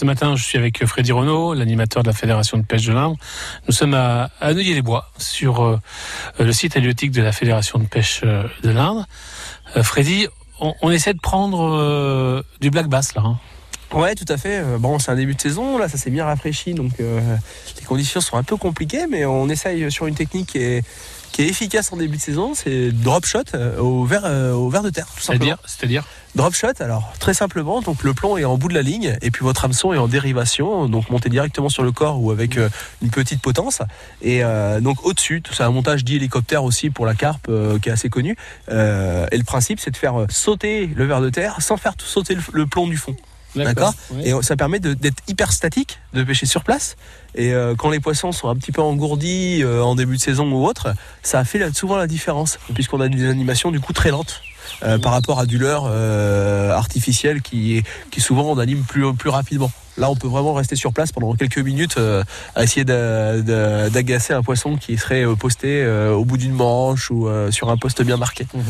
Ce matin, je suis avec Freddy Renault, l'animateur de la Fédération de pêche de l'Indre. Nous sommes à, à les bois sur euh, le site halieutique de la Fédération de pêche euh, de l'Indre. Euh, Freddy, on, essaie de prendre euh, du black bass là. Hein. Ouais, tout à fait. Bon, c'est un début de saison, là, ça s'est bien rafraîchi, donc euh, les conditions sont un peu compliquées, mais on essaye sur une technique qui est, qui est efficace en début de saison, c'est drop shot au verre, au verre de terre, tout simplement. C'est-à-dire Drop shot, alors très simplement, donc le plomb est en bout de la ligne et puis votre hameçon est en dérivation, donc montez directement sur le corps ou avec euh, une petite potence. Et euh, donc au-dessus, c'est un montage d'hélicoptère aussi pour la carpe euh, qui est assez connu. Euh, et le principe, c'est de faire sauter le verre de terre sans faire tout sauter le, le plomb du fond. D'accord Et ça permet d'être hyper statique, de pêcher sur place. Et euh, quand les poissons sont un petit peu engourdis euh, en début de saison ou autre, ça fait souvent la différence, puisqu'on a des animations du coup très lentes. Euh, par rapport à du leurre artificiel qui, qui souvent on anime plus, plus rapidement. Là, on peut vraiment rester sur place pendant quelques minutes euh, à essayer d'agacer un poisson qui serait posté euh, au bout d'une manche ou euh, sur un poste bien marqué. Mmh.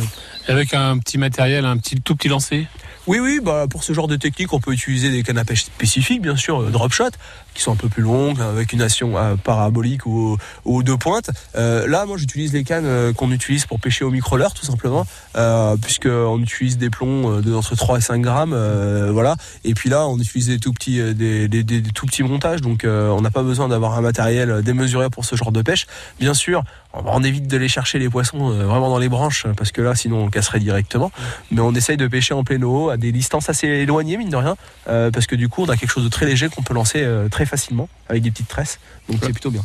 Avec un petit matériel, un petit tout petit lancer? Oui, oui, bah, pour ce genre de technique, on peut utiliser des cannes à pêche spécifiques, bien sûr, euh, drop shot, qui sont un peu plus longues, avec une action euh, parabolique ou, ou deux pointes. Euh, là, moi, j'utilise les cannes euh, qu'on utilise pour pêcher au micro-leurre, tout simplement, euh, puisqu'on utilise des plombs de entre 3 et 5 grammes, euh, voilà. Et puis là, on utilise des tout petits, des, des, des, des tout petits montages, donc on n'a pas besoin d'avoir un matériel démesuré pour ce genre de pêche. Bien sûr, on évite de les chercher les poissons vraiment dans les branches parce que là sinon on casserait directement. Mais on essaye de pêcher en pleine eau à des distances assez éloignées mine de rien euh, parce que du coup on a quelque chose de très léger qu'on peut lancer euh, très facilement avec des petites tresses. Donc c'est plutôt bien